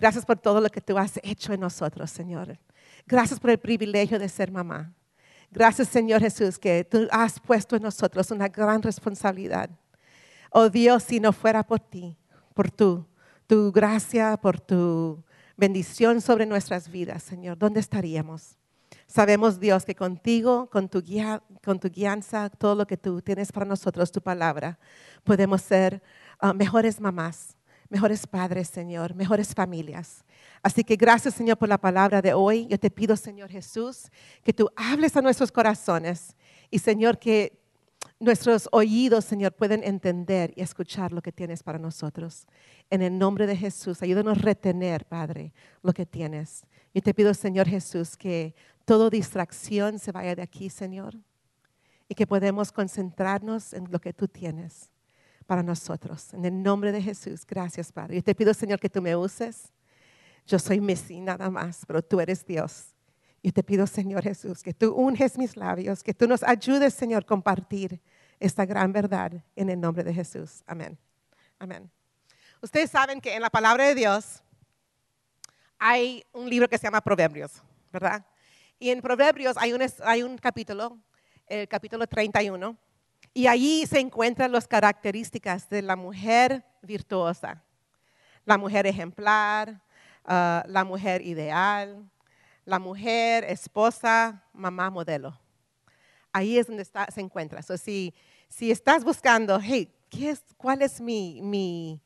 Gracias por todo lo que tú has hecho en nosotros, Señor. Gracias por el privilegio de ser mamá. Gracias, Señor Jesús, que tú has puesto en nosotros una gran responsabilidad. Oh Dios, si no fuera por ti, por tu, tu gracia, por tu bendición sobre nuestras vidas, Señor, ¿dónde estaríamos? Sabemos, Dios, que contigo, con tu, guía, con tu guianza, todo lo que tú tienes para nosotros, tu palabra, podemos ser ah, mejores mamás, mejores padres, Señor, mejores familias. Así que gracias, Señor, por la palabra de hoy. Yo te pido, Señor Jesús, que tú hables a nuestros corazones y, Señor, que nuestros oídos, Señor, pueden entender y escuchar lo que tienes para nosotros. En el nombre de Jesús, ayúdanos a retener, Padre, lo que tienes. Yo te pido, Señor Jesús, que toda distracción se vaya de aquí, Señor, y que podemos concentrarnos en lo que tú tienes para nosotros. En el nombre de Jesús, gracias Padre. Yo te pido, Señor, que tú me uses. Yo soy Messi nada más, pero tú eres Dios. Yo te pido, Señor Jesús, que tú unges mis labios, que tú nos ayudes, Señor, a compartir esta gran verdad en el nombre de Jesús. Amén. Amén. Ustedes saben que en la palabra de Dios hay un libro que se llama Proverbios, ¿verdad? Y en Proverbios hay un, hay un capítulo, el capítulo 31, y allí se encuentran las características de la mujer virtuosa, la mujer ejemplar, ah, la mujer ideal, la mujer esposa, mamá modelo. Ahí es donde se encuentra. si, estás buscando, hey, cuál, es mi,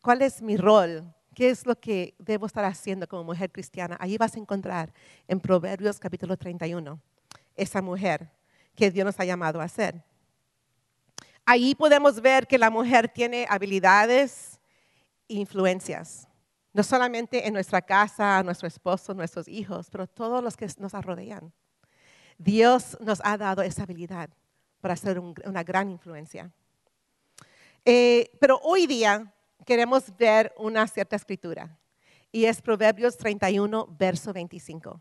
¿cuál es mi rol? ¿Qué es lo que debo estar haciendo como mujer cristiana? Ahí vas a encontrar en Proverbios capítulo 31 esa mujer que Dios nos ha llamado a ser. Ahí podemos ver que la mujer tiene habilidades e influencias, no solamente en nuestra casa, nuestro esposo, nuestros hijos, pero todos los que nos rodean. Dios nos ha dado esa habilidad para ser una gran influencia. Eh, pero hoy día queremos ver una cierta escritura y es Proverbios 31, verso 25.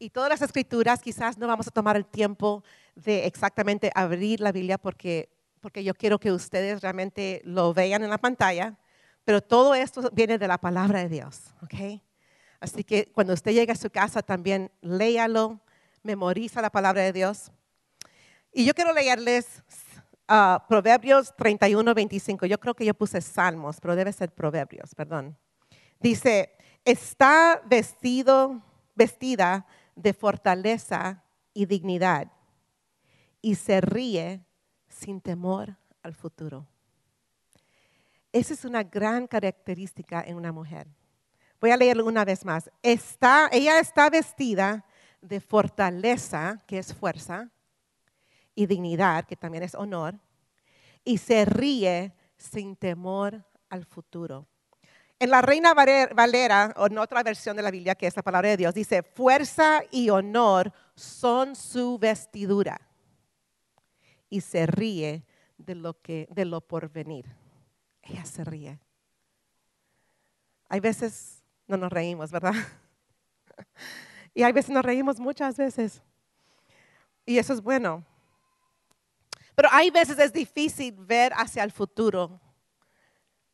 Y todas las escrituras quizás no vamos a tomar el tiempo de exactamente abrir la Biblia porque porque yo quiero que ustedes realmente lo vean en la pantalla, pero todo esto viene de la palabra de Dios, ¿ok? Así que cuando usted llegue a su casa también léalo, memoriza la palabra de Dios. Y yo quiero leerles uh, Proverbios 31, 25. Yo creo que yo puse Salmos, pero debe ser Proverbios, perdón. Dice, está vestido, vestida de fortaleza y dignidad y se ríe sin temor al futuro. Esa es una gran característica en una mujer. Voy a leerlo una vez más. Está, ella está vestida de fortaleza, que es fuerza, y dignidad, que también es honor, y se ríe sin temor al futuro. En la Reina Valera, o en otra versión de la Biblia, que es la palabra de Dios, dice, fuerza y honor son su vestidura y se ríe de lo, que, de lo por venir. Ella se ríe. Hay veces no nos reímos, ¿verdad? y hay veces nos reímos muchas veces. Y eso es bueno. Pero hay veces es difícil ver hacia el futuro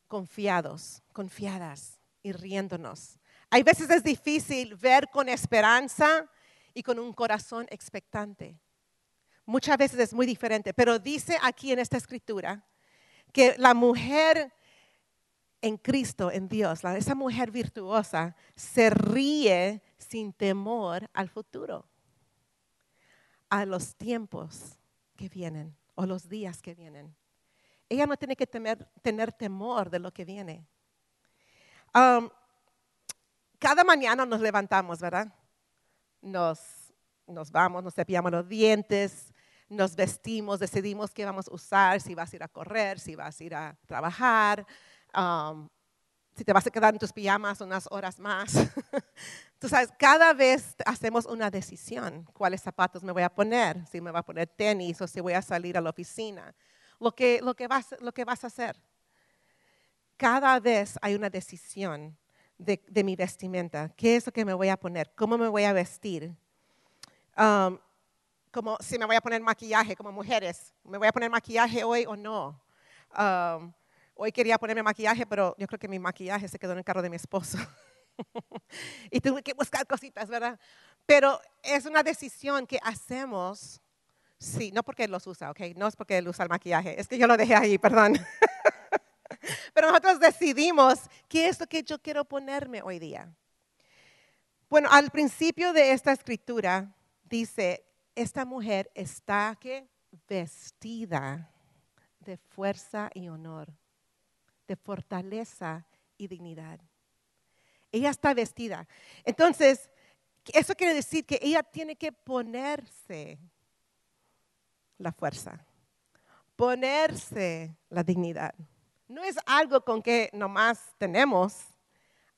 confiados, confiadas y riéndonos. Hay veces es difícil ver con esperanza y con un corazón expectante muchas veces es muy diferente, pero dice aquí en esta escritura que la mujer en Cristo, en Dios, esa mujer virtuosa, se ríe sin temor al futuro, a los tiempos que vienen o los días que vienen. Ella no tiene que tener temor de lo que viene. Um, cada mañana nos levantamos, ¿verdad? Nos, nos vamos, nos cepillamos los dientes, nos vestimos, decidimos qué vamos a usar, si vas a ir a correr, si vas a ir a trabajar, um, si te vas a quedar en tus pijamas unas horas más, Tú sabes, cada vez hacemos una decisión, cuáles zapatos me voy a poner, si me voy a poner tenis o si voy a salir a la oficina, lo que, lo que, vas, lo que vas a hacer. Cada vez hay una decisión de, de, mi vestimenta, qué es lo que me voy a poner, cómo me voy a vestir. Um, como si me voy a poner maquillaje, como mujeres, ¿me voy a poner maquillaje hoy o no? Um, hoy quería ponerme maquillaje, pero yo creo que mi maquillaje se quedó en el carro de mi esposo. y tuve que buscar cositas, ¿verdad? Pero es una decisión que hacemos, sí, no porque él los usa, ¿ok? No es porque él usa el maquillaje, es que yo lo dejé ahí, perdón. Pero nosotros decidimos qué es lo que yo quiero ponerme hoy día. Bueno, al principio de esta escritura dice, esta mujer está vestida de fuerza y honor, de fortaleza y dignidad. Ella está vestida. Entonces, eso quiere decir que ella tiene que ponerse la fuerza, ponerse la dignidad. No es algo con que nomás tenemos.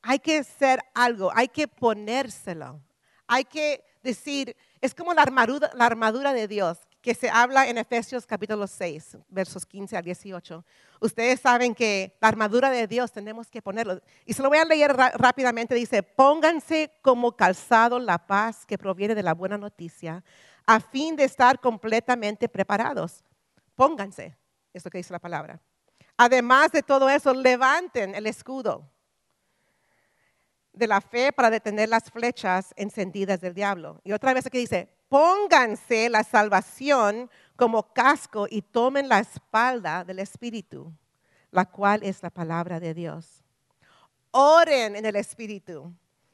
Hay que ser algo, hay que ponérselo. Hay que decir, es como la armadura, de Dios que se habla en Efesios capítulo 6, versos 15 al 18. Ustedes saben que la armadura de Dios tenemos que ponerlo. Y se lo voy a leer rápidamente. Dice, pónganse como calzado la paz que proviene de la buena noticia, a fin de estar completamente preparados. Pónganse, es lo que dice la palabra. Además de todo eso, levanten el escudo de la fe para detener las flechas encendidas del diablo. Y otra vez aquí dice, pónganse la salvación como casco y tomen la espalda del Espíritu, la cual es la palabra de Dios. Oren en el Espíritu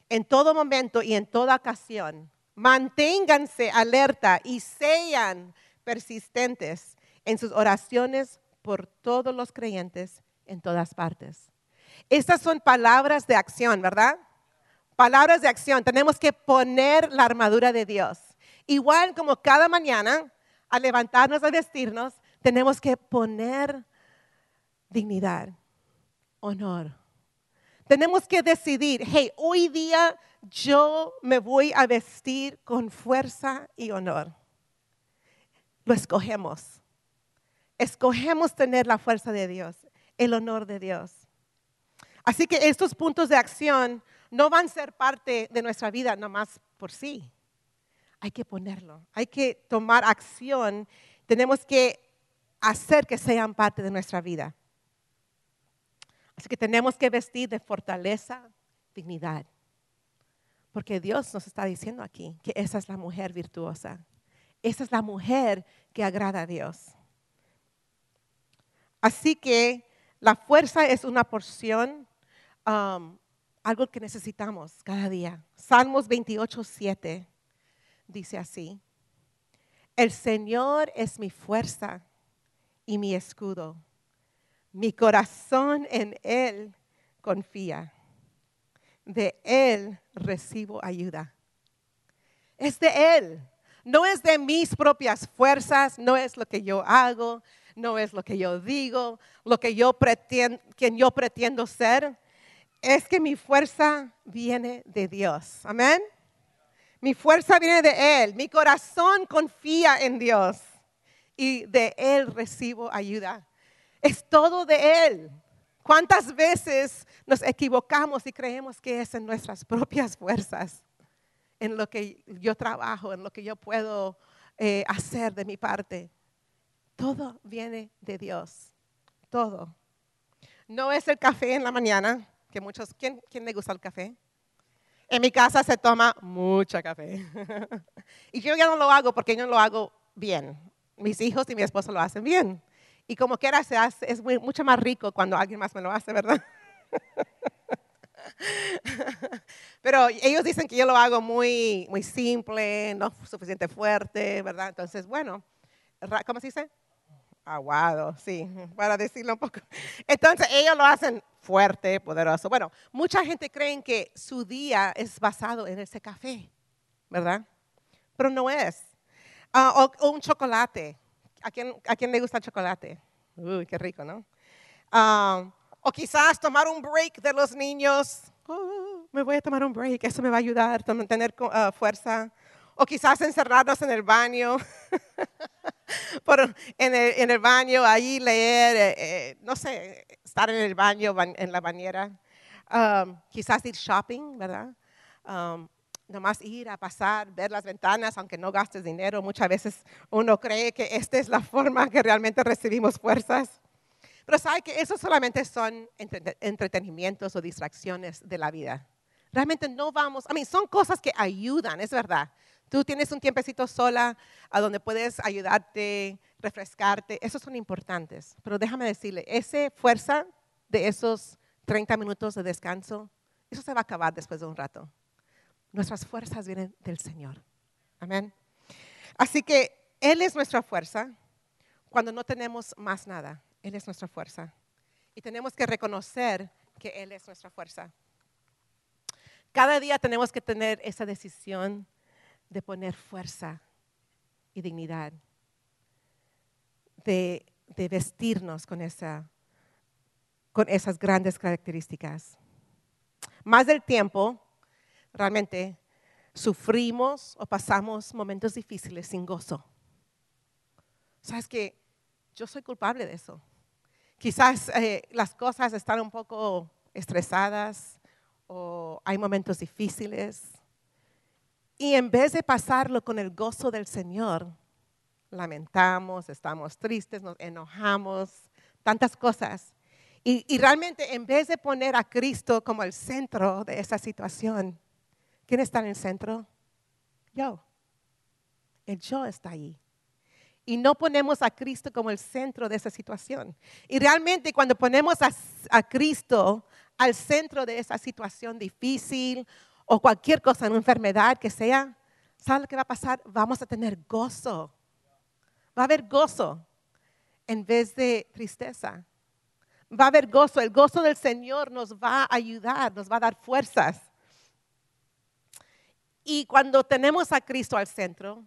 en todo momento y en toda ocasión. Manténganse alerta y sean persistentes en sus oraciones por todos los creyentes en todas partes. Estas son palabras de acción, ¿verdad? Palabras de acción. Tenemos que poner la armadura de Dios. Igual como cada mañana, al levantarnos, a vestirnos, tenemos que poner dignidad, honor. Tenemos que decidir, hey, hoy día yo me voy a vestir con fuerza y honor. Lo escogemos. Escogemos tener la fuerza de Dios, el honor de Dios. Así que estos puntos de acción no van a ser parte de nuestra vida nomás por sí. Hay que ponerlo, hay que tomar acción, tenemos que hacer que sean parte de nuestra vida. Así que tenemos que vestir de fortaleza, dignidad. Porque Dios nos está diciendo aquí que esa es la mujer virtuosa. Esa es la mujer que agrada a Dios. Así que la fuerza es una porción um, algo que necesitamos cada día. Salmos 28, 7 dice así, el Señor es mi fuerza y mi escudo. Mi corazón en Él confía. De Él recibo ayuda. Es de Él. No es de mis propias fuerzas, no es lo que yo hago, no es lo que yo digo, lo que yo pretendo, quien yo pretendo ser es que mi fuerza viene de Dios. Amén. Mi fuerza viene de Él. Mi corazón confía en Dios y de Él recibo ayuda. Es todo de Él. ¿Cuántas veces nos equivocamos y creemos que es en nuestras propias fuerzas? En lo que yo trabajo, en lo que yo puedo eh, hacer de mi parte. Todo viene de Dios. Todo. No es el café en la mañana muchos, ¿quién, ¿quién le gusta el café? En mi casa se toma mucho café. y yo ya no lo hago porque yo no lo hago bien. Mis hijos y mi esposo lo hacen bien. Y como quiera se hace, es mucho más rico cuando alguien más me lo hace, ¿verdad? Pero ellos dicen que yo lo hago muy, muy simple, no suficiente fuerte, ¿verdad? Entonces, bueno, ¿cómo se dice? Aguado, sí, para decirlo un poco. Entonces, ellos lo hacen fuerte, poderoso. Bueno, mucha gente cree que su día es basado en ese café, ¿verdad? Pero no es. Ah, o, un chocolate. ¿A quién, ¿A quién, le gusta el chocolate? Uy, qué rico, ¿no? Ah, o quizás tomar un break de los niños. me voy a tomar un break, eso me va a ayudar a mantener uh, fuerza. O quizás encerrarnos en el baño, en, el, baño, ahí leer, eh, eh, no sé, estar en el baño, en la bañera. Um, quizás ir shopping, ¿verdad? Um, nomás ir a pasar, ver las ventanas, aunque no gastes dinero. Muchas veces uno cree que esta es la forma que realmente recibimos fuerzas. Pero sabe que eso solamente son entretenimientos o distracciones de la vida. Realmente no vamos, a mí son cosas que ayudan, es verdad. Tú tienes un tiempecito sola a donde puedes ayudarte, refrescarte, esos son importantes. Pero déjame decirle, esa fuerza de esos 30 minutos de descanso, eso se va a acabar después de un rato. Nuestras fuerzas vienen del Señor. Amén. Así que Él es nuestra fuerza cuando no tenemos más nada. Él es nuestra fuerza. Y tenemos que reconocer que Él es nuestra fuerza. Cada día tenemos que tener esa decisión de poner fuerza y dignidad, de, de vestirnos con, esa, con esas grandes características. Más del tiempo, realmente sufrimos o pasamos momentos difíciles sin gozo. Sabes que yo soy culpable de eso. Quizás eh, las cosas están un poco estresadas o hay momentos difíciles. Y en vez de pasarlo con el gozo del Señor, lamentamos, estamos tristes, nos enojamos, tantas cosas. Y, y realmente en vez de poner a Cristo como el centro de esa situación, ¿Quién está en el centro? Yo. El yo está ahí. Y no ponemos a Cristo como el centro de esa situación. Y realmente cuando ponemos a, Cristo al centro de esa situación difícil o cualquier cosa, una enfermedad que sea, ¿sabe lo que va a pasar? Vamos a tener gozo. Va a haber gozo en vez de tristeza. Va a haber gozo. El gozo del Señor nos va a ayudar, nos va a dar fuerzas. Y cuando tenemos a Cristo al centro,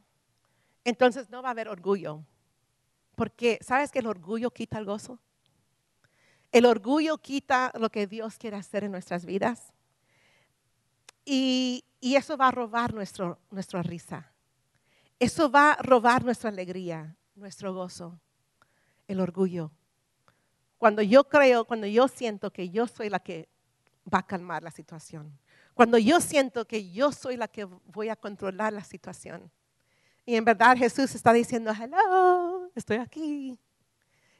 entonces no va a haber orgullo. Porque, ¿sabes que el orgullo quita el gozo? El orgullo quita lo que Dios quiere hacer en nuestras vidas. Y, eso va a robar nuestro, nuestra risa. Eso va a robar nuestra alegría, nuestro gozo, el orgullo. Cuando yo creo, cuando yo siento que yo soy la que va a calmar la situación. Cuando yo siento que yo soy la que voy a controlar la situación. Y en verdad Jesús está diciendo, hello, estoy aquí.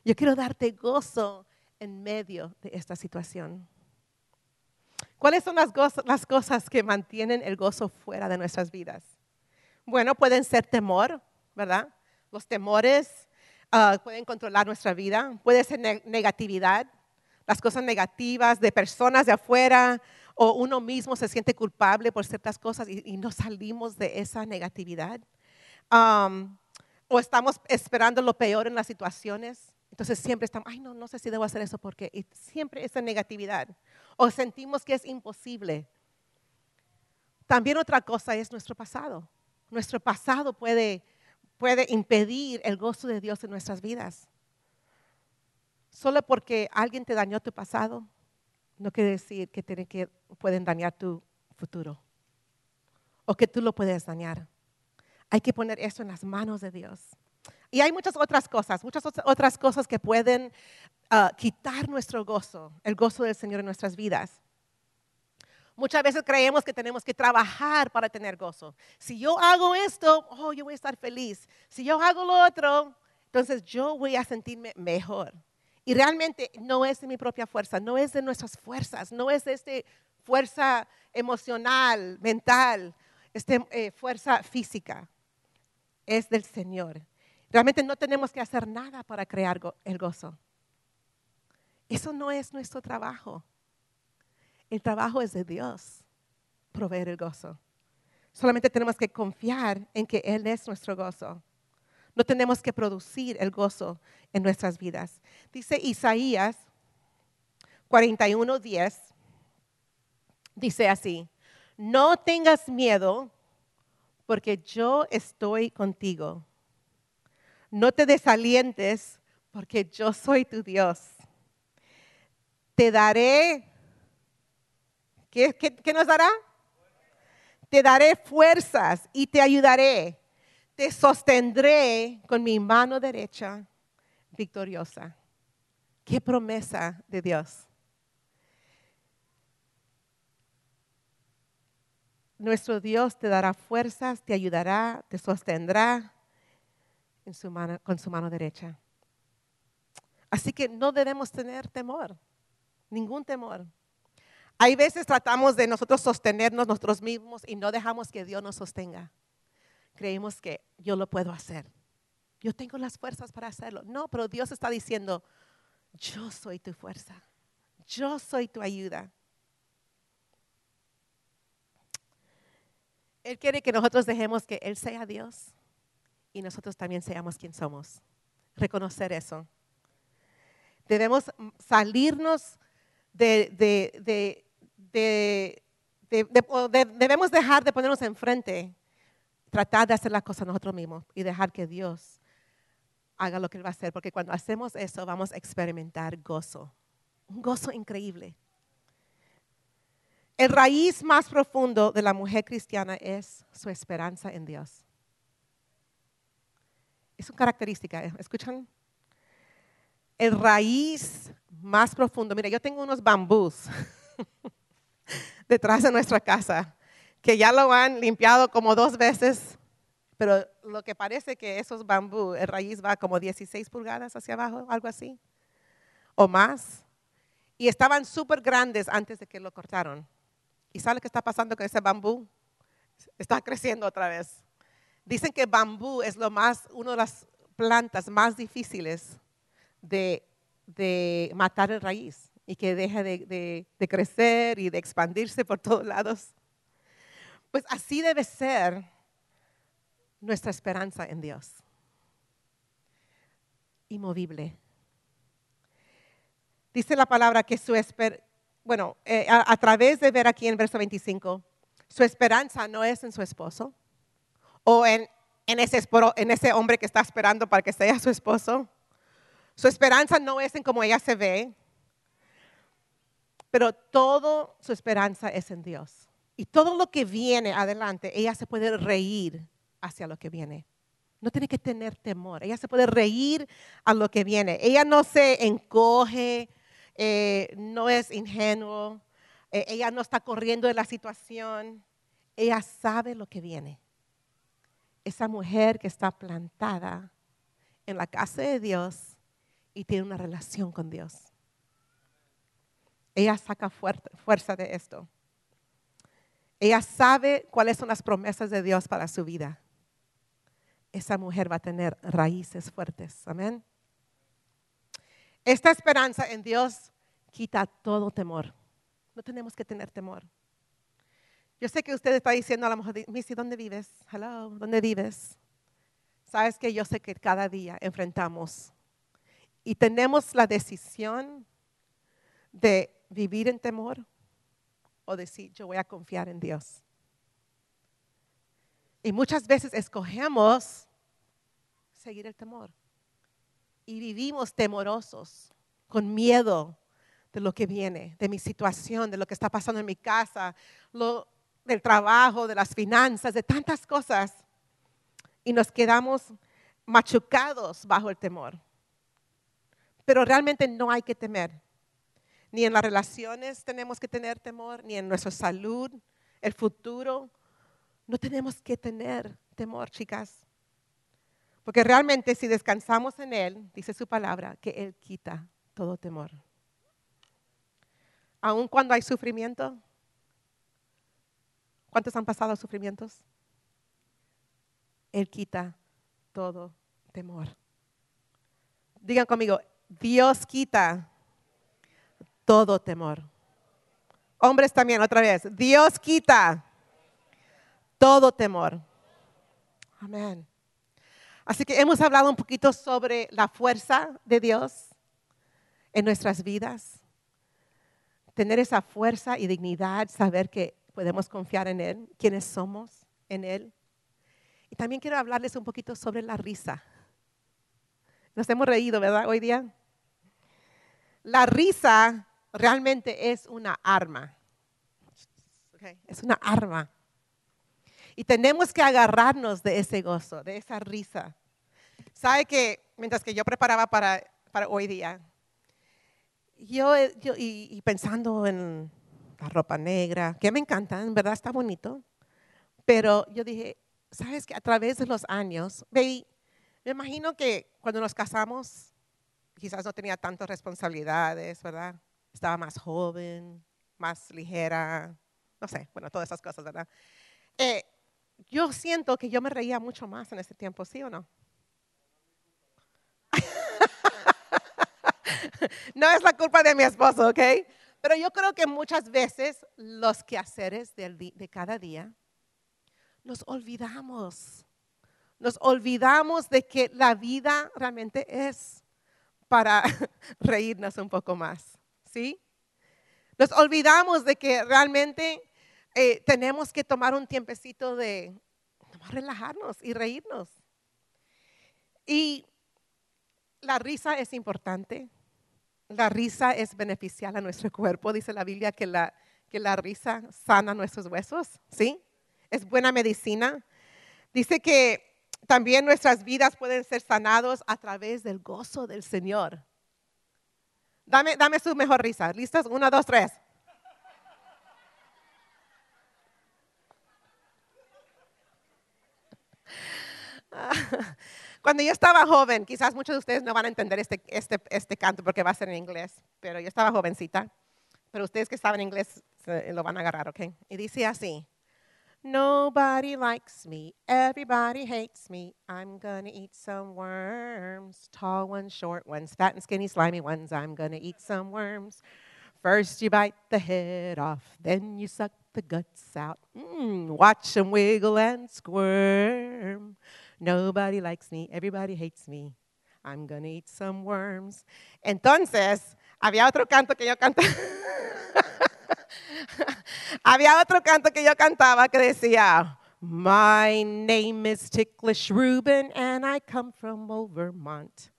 Yo quiero darte gozo en medio de esta situación. ¿Cuáles son las, las cosas que mantienen el gozo fuera de nuestras vidas? Bueno, pueden ser temor, ¿verdad? Los temores ah, pueden controlar nuestra vida. Puede ser negatividad, las cosas negativas de personas de afuera, o uno mismo se siente culpable por ciertas cosas y, no salimos de esa negatividad. o estamos esperando lo peor en las situaciones. Entonces siempre estamos, ay, no, no sé si debo hacer eso porque y siempre esa negatividad. O sentimos que es imposible. También otra cosa es nuestro pasado. Nuestro pasado puede, puede impedir el gozo de Dios en nuestras vidas. Solo porque alguien te dañó tu pasado, no quiere decir que, tienen que pueden dañar tu futuro o que tú lo puedes dañar. Hay que poner eso en las manos de Dios. Y hay muchas otras cosas, muchas otras cosas que pueden ah, quitar nuestro gozo, el gozo del Señor en nuestras vidas. Muchas veces creemos que tenemos que trabajar para tener gozo. Si yo hago esto, oh, yo voy a estar feliz. Si yo hago lo otro, entonces yo voy a sentirme mejor. Y realmente no es de mi propia fuerza, no es de nuestras fuerzas, no es de esta fuerza emocional, mental, esta eh, fuerza física. Es del Señor. Realmente no tenemos que hacer nada para crear el gozo. Eso no es nuestro trabajo. El trabajo es de Dios, proveer el gozo. Solamente tenemos que confiar en que Él es nuestro gozo. No tenemos que producir el gozo en nuestras vidas. Dice Isaías 41:10, dice así, no tengas miedo porque yo estoy contigo. No te desalientes porque yo soy tu Dios. Te daré ¿Qué, nos dará? Te daré fuerzas y te ayudaré. Te sostendré con mi mano derecha victoriosa. Qué promesa de Dios. Nuestro Dios te dará fuerzas, te ayudará, te sostendrá con su mano derecha. Así que no debemos tener temor, ningún temor. Hay veces tratamos de nosotros sostenernos nosotros mismos y no dejamos que Dios nos sostenga. Creemos que yo lo puedo hacer. Yo tengo las fuerzas para hacerlo. No, pero Dios está diciendo, yo soy tu fuerza. Yo soy tu ayuda. Él quiere que nosotros dejemos que Él sea Dios y nosotros también seamos quien somos. Reconocer eso. Debemos salirnos de, de, debemos dejar de ponernos enfrente, tratar de hacer las cosas nosotros mismos y dejar que Dios haga lo que Él va a hacer, porque cuando hacemos eso vamos a experimentar gozo, un gozo increíble. El raíz más profundo de la mujer cristiana es su esperanza en Dios. Es una característica, ¿eh? ¿escuchan? El raíz más profundo, mira, yo tengo unos bambús detrás de nuestra casa, que ya lo han limpiado como dos veces, pero lo que parece que esos bambú, el raíz va como 16 pulgadas hacia abajo, algo así, o más. Y estaban súper grandes antes de que lo cortaron. ¿Y sabe qué está pasando con ese bambú? Está creciendo otra vez. Dicen que bambú es lo más, una de las plantas más difíciles de, de matar el raíz y que deja de, crecer y de expandirse por todos lados. Pues así debe ser nuestra esperanza en Dios. Inmovible. Dice la palabra que su esperanza, bueno, eh, a, través de ver aquí en verso 25, su esperanza no es en su esposo o en, ese hombre que está esperando para que sea su esposo. Su esperanza no es en cómo ella se ve, pero toda su esperanza es en Dios. Y todo lo que viene adelante, ella se puede reír hacia lo que viene. No tiene que tener temor. Ella se puede reír a lo que viene. Ella no se encoge, eh, no es ingenuo. Eh, ella no está corriendo de la situación. Ella sabe lo que viene. Esa mujer que está plantada en la casa de Dios y tiene una relación con Dios. Ella saca fuerza de esto. Ella sabe cuáles son las promesas de Dios para su vida. Esa mujer va a tener raíces fuertes. Amén. Esta esperanza en Dios quita todo temor. No tenemos que tener temor. Yo sé que usted está diciendo a lo mejor, Missy, ¿dónde vives? Hello, ¿dónde vives? Sabes que yo sé que cada día enfrentamos y tenemos la decisión de vivir en temor o decir, yo voy a confiar en Dios. Y muchas veces escogemos seguir el temor. Y vivimos temorosos, con miedo de lo que viene, de mi situación, de lo que está pasando en mi casa, del trabajo, de las finanzas, de tantas cosas. Y nos quedamos machucados bajo el temor. Pero realmente no hay que temer. Ni en las relaciones tenemos que tener temor, ni en nuestra salud, el futuro. No tenemos que tener temor, chicas. Porque realmente si descansamos en Él, dice su palabra, que Él quita todo temor. Aun cuando hay sufrimiento. ¿Cuántos han pasado sufrimientos? Él quita todo temor. Digan conmigo, Dios quita todo temor. Hombres también, otra vez. Dios quita todo temor. Amén. Así que hemos hablado un poquito sobre la fuerza de Dios en nuestras vidas. Tener esa fuerza y dignidad, saber que podemos confiar en Él, quiénes somos en Él. Y también quiero hablarles un poquito sobre la risa. Nos hemos reído, ¿verdad? Hoy día. La risa realmente es una arma. Es una arma. Y tenemos que agarrarnos de ese gozo, de esa risa. ¿Sabe que mientras que yo preparaba para, para hoy día, yo, yo y, pensando en la ropa negra, que me encanta, en verdad está bonito, pero yo dije, ¿sabes que a través de los años, ve, me imagino que cuando nos casamos, quizás no tenía tantas responsabilidades, ¿verdad? Estaba más joven, más ligera, no sé, bueno, todas esas cosas, ¿verdad? Eh, yo siento que yo me reía mucho más en ese tiempo, ¿sí o no? no es la culpa de mi esposo, ¿ok? Pero yo creo que muchas veces los quehaceres de cada día nos olvidamos. Nos olvidamos de que la vida realmente es para reírnos un poco más, ¿sí? Nos olvidamos de que realmente eh, tenemos que tomar un tiempecito de relajarnos y reírnos. Y la risa es importante. La risa es beneficial a nuestro cuerpo. Dice la Biblia que la, que la risa sana nuestros huesos, ¿sí? Es buena medicina. Dice que también nuestras vidas pueden ser sanados a través del gozo del Señor. Dame, dame su mejor risa. ¿Listos? Una, dos, tres. Cuando yo estaba joven, quizás muchos de ustedes no van a entender este, este, este, canto porque va a ser en inglés, pero yo estaba jovencita, pero ustedes que saben inglés lo van a agarrar, ¿ok? Y dice así, Nobody likes me, everybody hates me, I'm gonna eat some worms, tall ones, short ones, fat and skinny, slimy ones, I'm gonna eat some worms. First you bite the head off, then you suck the guts out. Mm, watch them wiggle and squirm. Nobody likes me, everybody hates me. I'm gonna eat some worms. Entonces, había otro canto que yo cantaba. había otro canto que yo cantaba que decía, My name is Ticklish Reuben and I come from Overmont.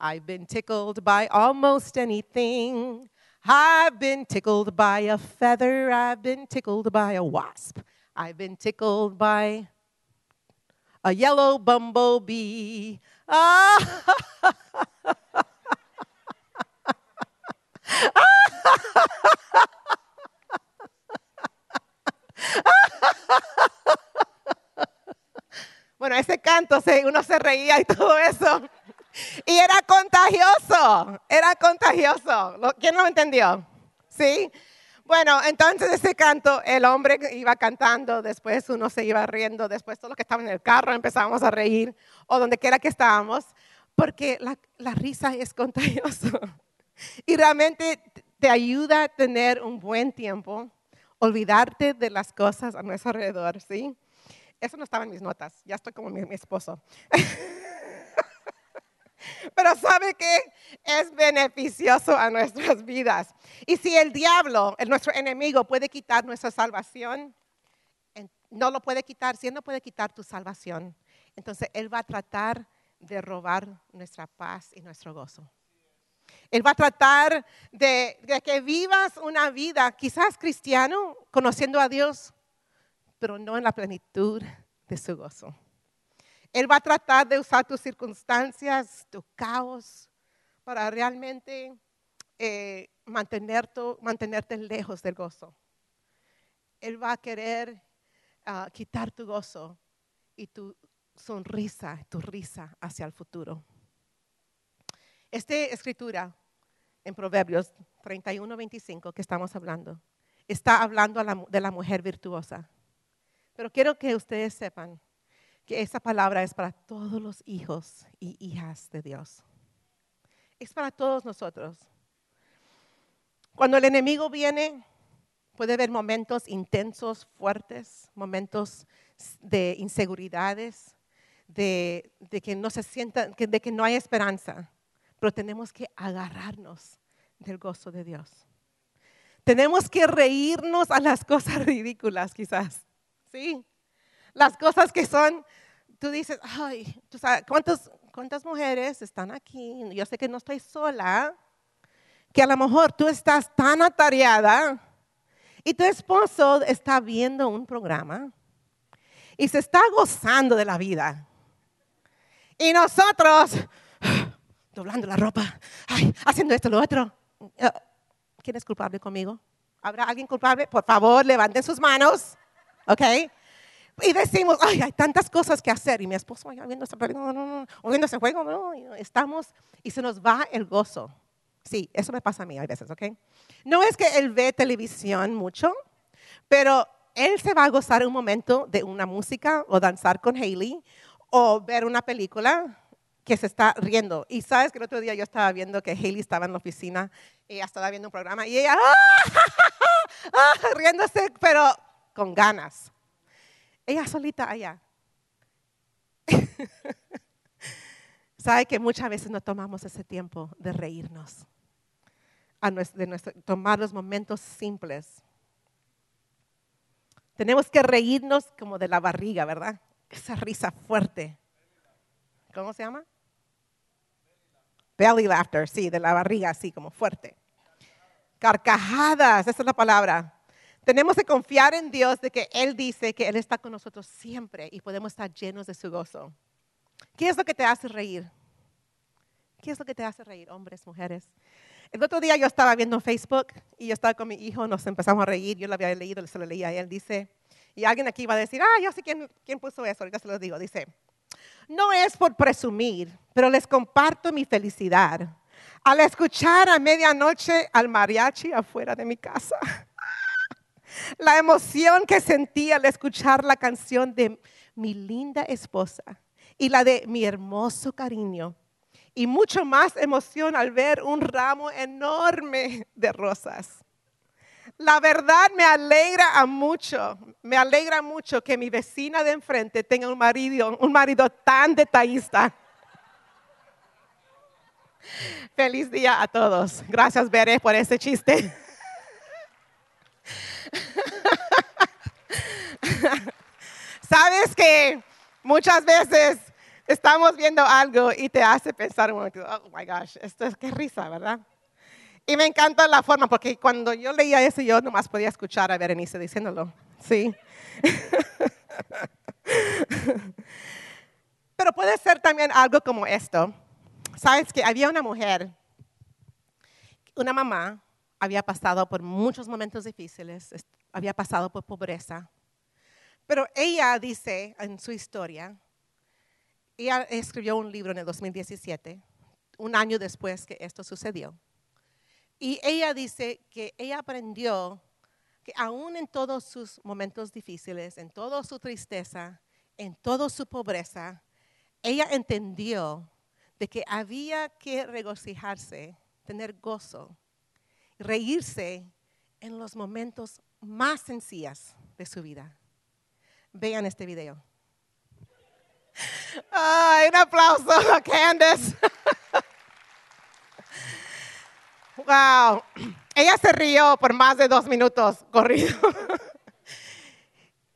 I've been tickled by almost anything. I've been tickled by a feather. I've been tickled by a wasp. I've been tickled by a yellow bumblebee. Ah. bueno, ese canto, uno se reía y todo eso. Y era contagioso, era contagioso. ¿Quién lo entendió? ¿Sí? Bueno, entonces ese canto, el hombre iba cantando, después uno se iba riendo, después todos los que estaban en el carro empezábamos a reír, o donde quiera que estábamos, porque la, risa es contagioso. Y realmente te ayuda a tener un buen tiempo, olvidarte de las cosas a nuestro alrededor, ¿sí? Eso no estaba en mis notas, ya estoy como mi, mi esposo. Pero sabe que es beneficioso a nuestras vidas. Y si el diablo, nuestro enemigo, puede quitar nuestra salvación, no lo puede quitar, si él no puede quitar tu salvación, entonces él va a tratar de robar nuestra paz y nuestro gozo. Él va a tratar de, de, que vivas una vida, quizás cristiano, conociendo a Dios, pero no en la plenitud de su gozo. Él va a tratar de usar tus circunstancias, tu caos, para realmente eh, mantenerte, lejos del gozo. Él va a querer ah, quitar tu gozo y tu sonrisa, tu risa hacia el futuro. Esta escritura en Proverbios 31, 25 que estamos hablando, está hablando de la mujer virtuosa. Pero quiero que ustedes sepan que esa palabra es para todos los hijos y hijas de Dios. Es para todos nosotros. Cuando el enemigo viene, puede haber momentos intensos, fuertes, momentos de inseguridades, de, que no se sienta, de que no hay esperanza. Pero tenemos que agarrarnos del gozo de Dios. Tenemos que reírnos a las cosas ridículas, quizás. Sí, las cosas que son tú dices, ay, ¿tú sabes, ¿cuántas mujeres están aquí? Yo sé que no estoy sola, que a lo mejor tú estás tan atareada Y tu esposo está viendo un programa y se está gozando de la vida. Y nosotros, doblando la ropa, haciendo esto, lo otro. Eh, ¿Quién es culpable conmigo? ¿Habrá alguien culpable? Por favor, levanten sus manos. ¿Ok? Y decimos, ay, hay tantas cosas que hacer. Y mi esposo, viendo ese, viendo ese juego, no, estamos, y se nos va el gozo. Sí, eso me pasa a mí a veces, ¿ok? No es que él ve televisión mucho, pero él se va a gozar un momento de una música o danzar con Hailey o ver una película que se está riendo. Y sabes que el otro día yo estaba viendo que Hailey estaba en la oficina, ella estaba viendo un programa y ella, ¡ah! riéndose, pero con ganas. Ella solita allá. Sabe que muchas veces no tomamos ese tiempo de reírnos, de tomar los momentos simples. Tenemos que reírnos como de la barriga, ¿verdad? Esa risa fuerte. ¿Cómo se llama? Belly laughter, sí, de la barriga, así como fuerte. Carcajadas, esa es la palabra. Tenemos que confiar en Dios de que Él dice que Él está con nosotros siempre y podemos estar llenos de su gozo. ¿Qué es lo que te hace reír? ¿Qué es lo que te hace reír, hombres, mujeres? El otro día yo estaba viendo Facebook y yo estaba con mi hijo, nos empezamos a reír, yo lo había leído, se lo leía y él dice, y alguien aquí va a decir, ah, yo sé quién, quién puso eso, ahorita se lo digo, dice, no es por presumir, pero les comparto mi felicidad al escuchar a medianoche al mariachi afuera de mi casa. La emoción que sentí al escuchar la canción de mi linda esposa y la de mi hermoso cariño. Y mucho más emoción al ver un ramo enorme de rosas. La verdad me alegra a mucho, me alegra mucho que mi vecina de enfrente tenga un marido, un marido tan detallista. Feliz día a todos. Gracias, Bere, por ese chiste. Sabes que muchas veces estamos viendo algo y te hace pensar oh my gosh, esto es qué risa, ¿verdad? Y me encanta la forma, porque cuando yo leía eso, yo nomás podía escuchar a Berenice diciéndolo. Sí. Pero puede ser también algo como esto. Sabes que había una mujer, una mamá, había pasado por muchos momentos difíciles, había pasado por pobreza. Pero ella dice en su historia, ella escribió un libro en el 2017, un año después que esto sucedió. Y ella dice que ella aprendió que aún en todos sus momentos difíciles, en toda su tristeza, en toda su pobreza, ella entendió de que había que regocijarse, tener gozo, reírse en los momentos más sencillos de su vida. Vean este video. Ay, un aplauso a Candace. Wow. Ella se rió por más de dos minutos corrido.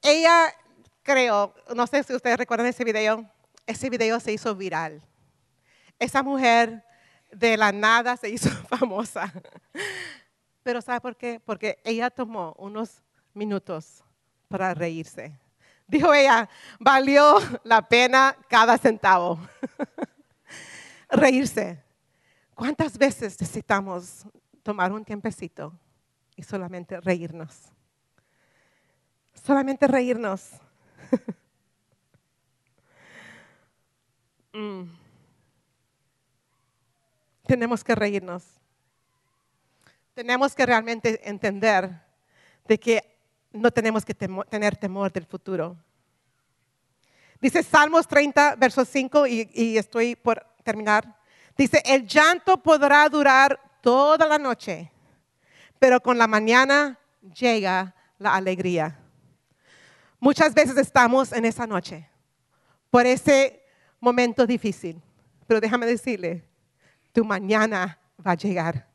Ella creo, no sé si ustedes recuerdan ese video, ese video se hizo viral. Esa mujer de la nada se hizo famosa. Pero ¿sabe por qué? Porque ella tomó unos minutos para reírse. Dijo ella, valió la pena cada centavo. reírse. ¿Cuántas veces necesitamos tomar un tiempecito y solamente reírnos? Solamente reírnos. Mm. Tenemos que reírnos. Tenemos que realmente entender de que no tenemos que tener temor del futuro. Dice Salmos 30, verso 5, y estoy por terminar. Dice, el llanto podrá durar toda la noche, pero con la mañana llega la alegría. Muchas veces estamos en esa noche, por ese momento difícil, pero déjame decirle, tu mañana va a llegar.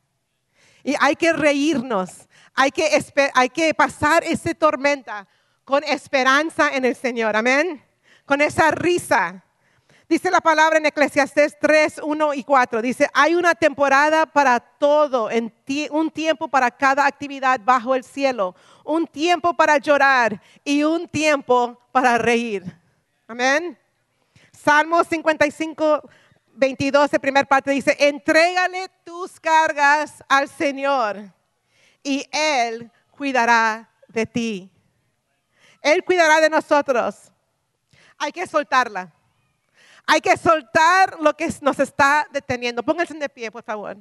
Y hay que reírnos, hay que, hay que pasar esa tormenta con esperanza en el Señor, amén, con esa risa Dice la palabra en Eclesiastés 3, 1 y 4. Dice, hay una temporada para todo, un tiempo para cada actividad bajo el cielo, un tiempo para llorar y un tiempo para reír. Amén. Salmo 55, 22, de primer parte, dice, entrégale tus cargas al Señor y Él cuidará de ti. Él cuidará de nosotros. Hay que soltarla. Hay que soltar lo que nos está deteniendo. Pónganse de pie, por favor.